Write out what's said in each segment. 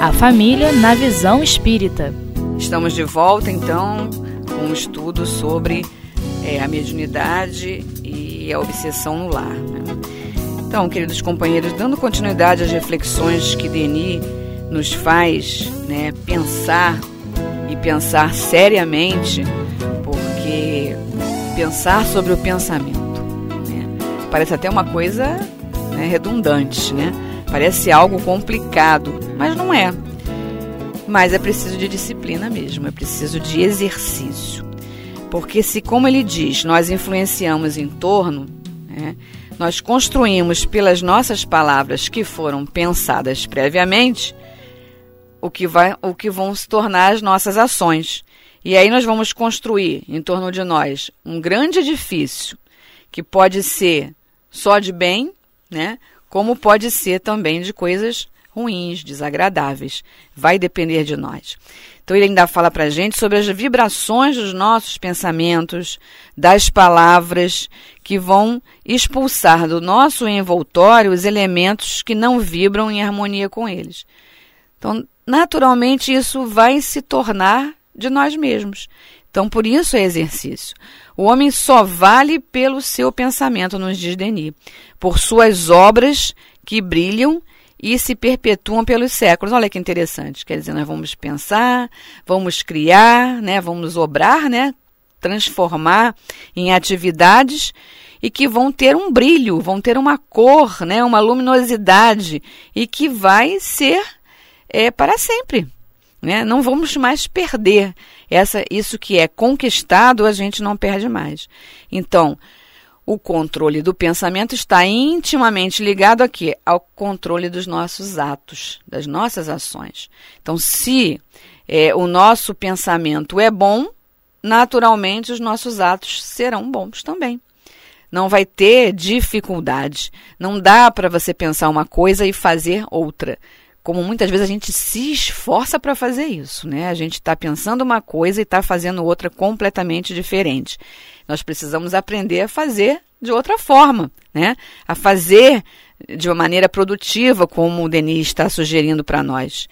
A família na visão espírita. Estamos de volta então com um estudo sobre é, a mediunidade e a obsessão no lar. Né? Então, queridos companheiros, dando continuidade às reflexões que Denis nos faz né, pensar e pensar seriamente, porque pensar sobre o pensamento né, parece até uma coisa né, redundante, né? Parece algo complicado, mas não é. Mas é preciso de disciplina mesmo, é preciso de exercício. Porque se, como ele diz, nós influenciamos em torno, né, nós construímos pelas nossas palavras que foram pensadas previamente, o que, vai, o que vão se tornar as nossas ações. E aí nós vamos construir em torno de nós um grande edifício que pode ser só de bem, né? Como pode ser também de coisas ruins, desagradáveis. Vai depender de nós. Então ele ainda fala para a gente sobre as vibrações dos nossos pensamentos, das palavras que vão expulsar do nosso envoltório os elementos que não vibram em harmonia com eles. Então, naturalmente, isso vai se tornar de nós mesmos. Então, por isso é exercício. O homem só vale pelo seu pensamento, nos diz Denis, por suas obras que brilham e se perpetuam pelos séculos. Olha que interessante. Quer dizer, nós vamos pensar, vamos criar, né, vamos obrar, né, transformar em atividades e que vão ter um brilho, vão ter uma cor, né, uma luminosidade e que vai ser é, para sempre. Né? Não vamos mais perder essa, isso que é conquistado, a gente não perde mais. Então, o controle do pensamento está intimamente ligado aqui ao controle dos nossos atos, das nossas ações. Então, se é, o nosso pensamento é bom, naturalmente os nossos atos serão bons também. Não vai ter dificuldade. Não dá para você pensar uma coisa e fazer outra como muitas vezes a gente se esforça para fazer isso, né? A gente está pensando uma coisa e está fazendo outra completamente diferente. Nós precisamos aprender a fazer de outra forma, né? A fazer de uma maneira produtiva, como o Denis está sugerindo para nós.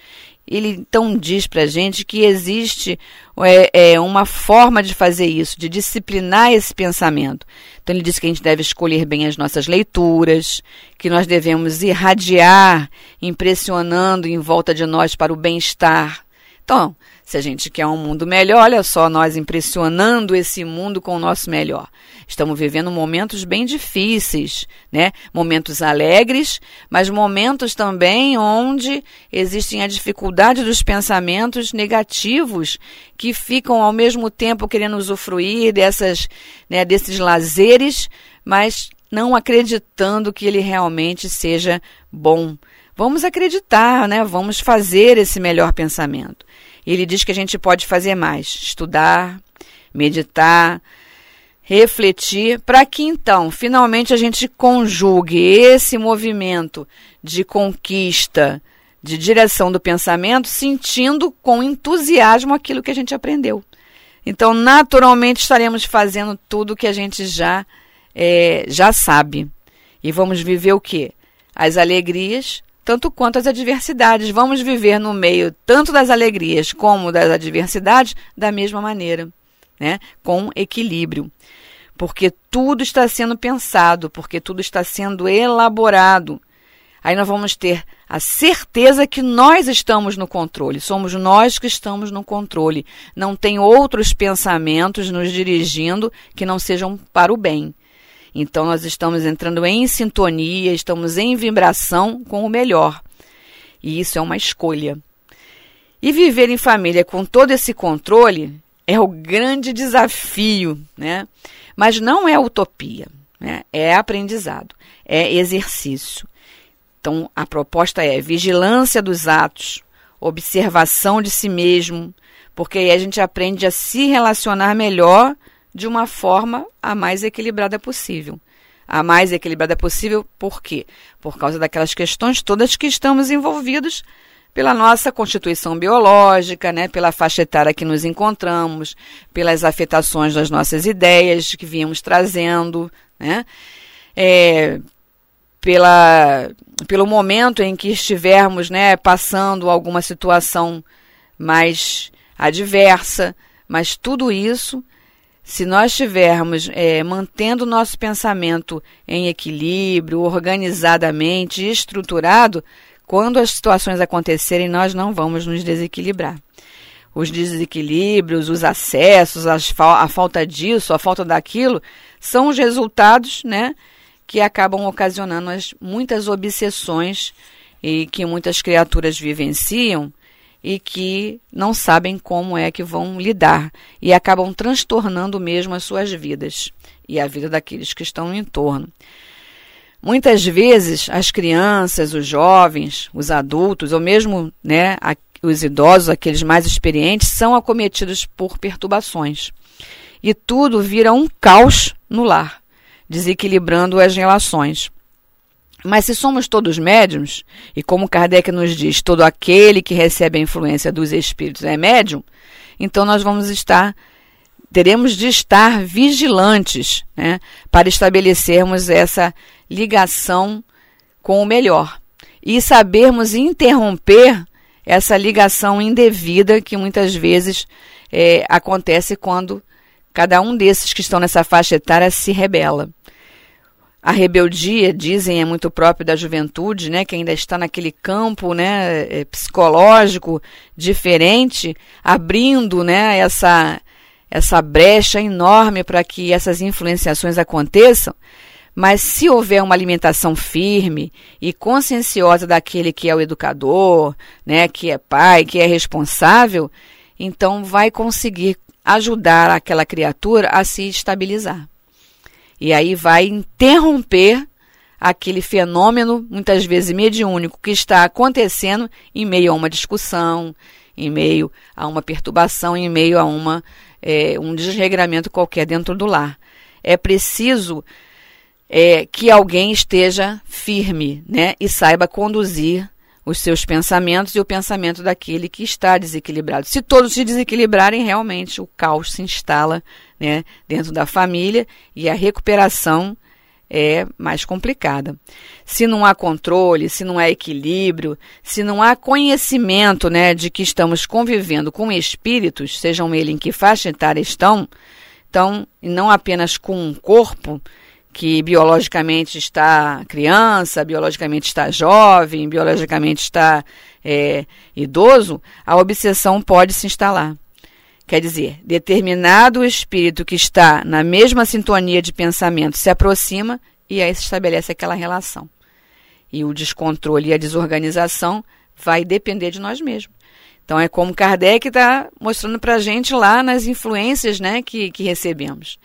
Ele então diz para a gente que existe é, é, uma forma de fazer isso, de disciplinar esse pensamento. Então, ele diz que a gente deve escolher bem as nossas leituras, que nós devemos irradiar, impressionando em volta de nós para o bem-estar. Então, se a gente quer um mundo melhor, olha só, nós impressionando esse mundo com o nosso melhor. Estamos vivendo momentos bem difíceis, né? Momentos alegres, mas momentos também onde existem a dificuldade dos pensamentos negativos que ficam ao mesmo tempo querendo usufruir dessas, né, desses lazeres, mas não acreditando que ele realmente seja bom. Vamos acreditar, né? Vamos fazer esse melhor pensamento. Ele diz que a gente pode fazer mais: estudar, meditar, refletir, para que então, finalmente, a gente conjugue esse movimento de conquista, de direção do pensamento, sentindo com entusiasmo aquilo que a gente aprendeu. Então, naturalmente, estaremos fazendo tudo que a gente já, é, já sabe. E vamos viver o quê? As alegrias tanto quanto as adversidades. Vamos viver no meio tanto das alegrias como das adversidades da mesma maneira, né? com equilíbrio. Porque tudo está sendo pensado, porque tudo está sendo elaborado. Aí nós vamos ter a certeza que nós estamos no controle, somos nós que estamos no controle. Não tem outros pensamentos nos dirigindo que não sejam para o bem. Então nós estamos entrando em sintonia, estamos em vibração com o melhor. E isso é uma escolha. E viver em família com todo esse controle é o grande desafio, né? Mas não é utopia, né? É aprendizado, é exercício. Então a proposta é vigilância dos atos, observação de si mesmo, porque aí a gente aprende a se relacionar melhor de uma forma a mais equilibrada possível. A mais equilibrada possível, por quê? Por causa daquelas questões todas que estamos envolvidos pela nossa constituição biológica, né, pela faixa etária que nos encontramos, pelas afetações das nossas ideias que viemos trazendo, né, é, pela, pelo momento em que estivermos né, passando alguma situação mais adversa, mas tudo isso, se nós estivermos é, mantendo o nosso pensamento em equilíbrio, organizadamente, estruturado, quando as situações acontecerem, nós não vamos nos desequilibrar. Os desequilíbrios, os acessos, a falta disso, a falta daquilo, são os resultados né, que acabam ocasionando as muitas obsessões e que muitas criaturas vivenciam e que não sabem como é que vão lidar e acabam transtornando mesmo as suas vidas e a vida daqueles que estão no entorno. Muitas vezes as crianças, os jovens, os adultos ou mesmo né, os idosos, aqueles mais experientes, são acometidos por perturbações. E tudo vira um caos no lar desequilibrando as relações. Mas se somos todos médiums, e como Kardec nos diz, todo aquele que recebe a influência dos espíritos é médium, então nós vamos estar, teremos de estar vigilantes né, para estabelecermos essa ligação com o melhor e sabermos interromper essa ligação indevida que muitas vezes é, acontece quando cada um desses que estão nessa faixa etária se rebela. A rebeldia, dizem, é muito próprio da juventude, né, que ainda está naquele campo né, é, psicológico diferente, abrindo né, essa, essa brecha enorme para que essas influenciações aconteçam. Mas se houver uma alimentação firme e conscienciosa daquele que é o educador, né, que é pai, que é responsável, então vai conseguir ajudar aquela criatura a se estabilizar. E aí vai interromper aquele fenômeno, muitas vezes mediúnico, que está acontecendo em meio a uma discussão, em meio a uma perturbação, em meio a uma, é, um desregramento qualquer dentro do lar. É preciso é, que alguém esteja firme né, e saiba conduzir os seus pensamentos e o pensamento daquele que está desequilibrado. Se todos se desequilibrarem, realmente o caos se instala né, dentro da família e a recuperação é mais complicada. Se não há controle, se não há equilíbrio, se não há conhecimento né, de que estamos convivendo com espíritos, sejam eles em que faixa etária estão, então, e não apenas com um corpo, que biologicamente está criança, biologicamente está jovem, biologicamente está é, idoso, a obsessão pode se instalar. Quer dizer, determinado espírito que está na mesma sintonia de pensamento se aproxima e aí se estabelece aquela relação. E o descontrole e a desorganização vai depender de nós mesmos. Então é como Kardec está mostrando para a gente lá nas influências né, que, que recebemos.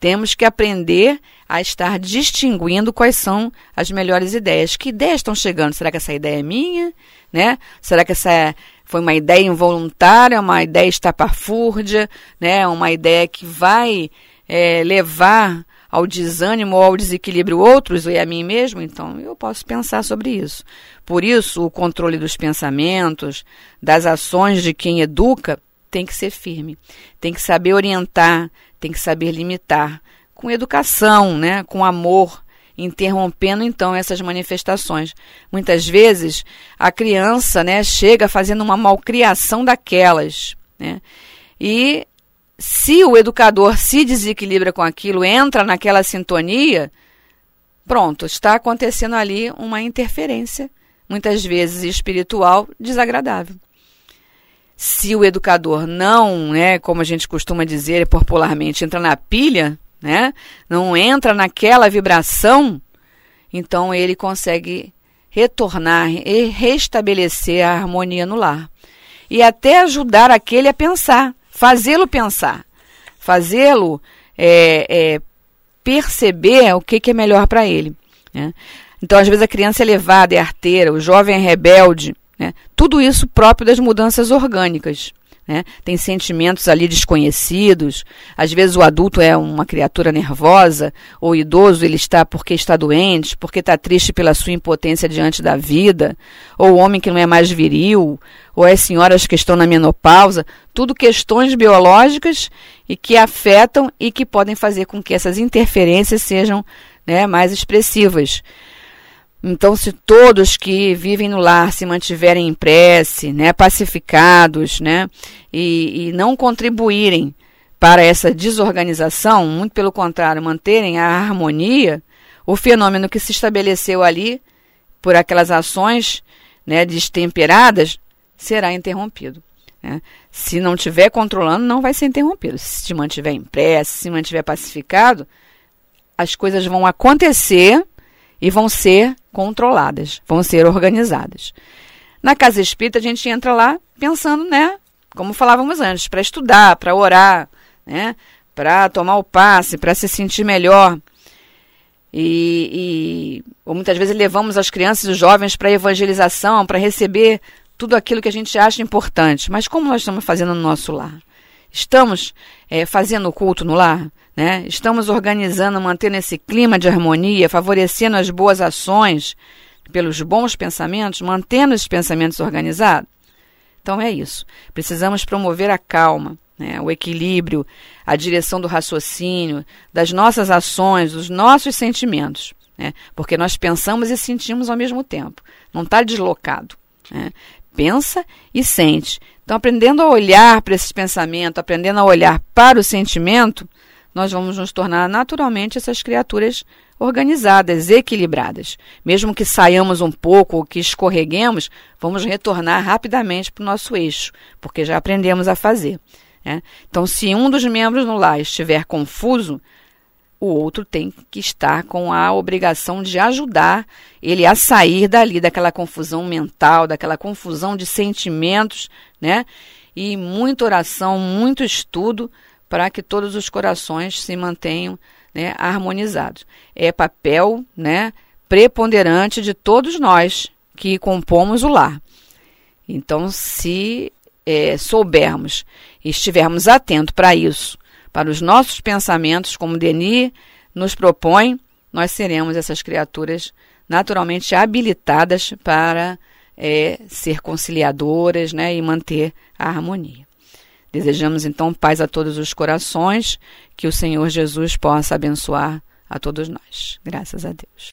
Temos que aprender a estar distinguindo quais são as melhores ideias. Que ideias estão chegando? Será que essa ideia é minha? Né? Será que essa foi uma ideia involuntária, uma ideia estapafúrdia, né? uma ideia que vai é, levar ao desânimo ou ao desequilíbrio outros e a mim mesmo? Então eu posso pensar sobre isso. Por isso, o controle dos pensamentos, das ações de quem educa, tem que ser firme. Tem que saber orientar, tem que saber limitar com educação, né, com amor, interrompendo então essas manifestações. Muitas vezes a criança, né, chega fazendo uma malcriação daquelas, né? E se o educador se desequilibra com aquilo, entra naquela sintonia, pronto, está acontecendo ali uma interferência, muitas vezes espiritual, desagradável. Se o educador não, né, como a gente costuma dizer popularmente, entra na pilha, né, não entra naquela vibração, então ele consegue retornar e restabelecer a harmonia no lar. E até ajudar aquele a pensar, fazê-lo pensar, fazê-lo é, é, perceber o que, que é melhor para ele. Né? Então, às vezes, a criança é levada, é arteira, o jovem é rebelde, né? Tudo isso próprio das mudanças orgânicas. Né? Tem sentimentos ali desconhecidos. Às vezes o adulto é uma criatura nervosa, ou idoso ele está porque está doente, porque está triste pela sua impotência diante da vida, ou o homem que não é mais viril, ou as senhoras que estão na menopausa. Tudo questões biológicas e que afetam e que podem fazer com que essas interferências sejam né, mais expressivas. Então, se todos que vivem no lar se mantiverem em prece, né, pacificados, né, e, e não contribuírem para essa desorganização, muito pelo contrário, manterem a harmonia, o fenômeno que se estabeleceu ali por aquelas ações né, destemperadas será interrompido. Né? Se não estiver controlando, não vai ser interrompido. Se se mantiver em prece, se mantiver pacificado, as coisas vão acontecer e vão ser controladas, vão ser organizadas. Na casa espírita, a gente entra lá pensando, né, como falávamos antes, para estudar, para orar, né, para tomar o passe, para se sentir melhor. E, e ou muitas vezes levamos as crianças e os jovens para evangelização, para receber tudo aquilo que a gente acha importante. Mas como nós estamos fazendo no nosso lar? Estamos é, fazendo o culto no lar? Né? Estamos organizando, mantendo esse clima de harmonia, favorecendo as boas ações pelos bons pensamentos, mantendo esses pensamentos organizados? Então é isso. Precisamos promover a calma, né? o equilíbrio, a direção do raciocínio, das nossas ações, dos nossos sentimentos. Né? Porque nós pensamos e sentimos ao mesmo tempo. Não está deslocado. Né? Pensa e sente. Então, aprendendo a olhar para esses pensamentos, aprendendo a olhar para o sentimento, nós vamos nos tornar naturalmente essas criaturas organizadas, equilibradas. Mesmo que saiamos um pouco ou que escorreguemos, vamos retornar rapidamente para o nosso eixo, porque já aprendemos a fazer. Né? Então, se um dos membros no lar estiver confuso, o outro tem que estar com a obrigação de ajudar ele a sair dali, daquela confusão mental, daquela confusão de sentimentos, né? E muita oração, muito estudo para que todos os corações se mantenham né, harmonizados. É papel né, preponderante de todos nós que compomos o lar. Então, se é, soubermos e estivermos atentos para isso, para os nossos pensamentos, como Denis nos propõe, nós seremos essas criaturas naturalmente habilitadas para é, ser conciliadoras né, e manter a harmonia. Desejamos então paz a todos os corações, que o Senhor Jesus possa abençoar a todos nós. Graças a Deus.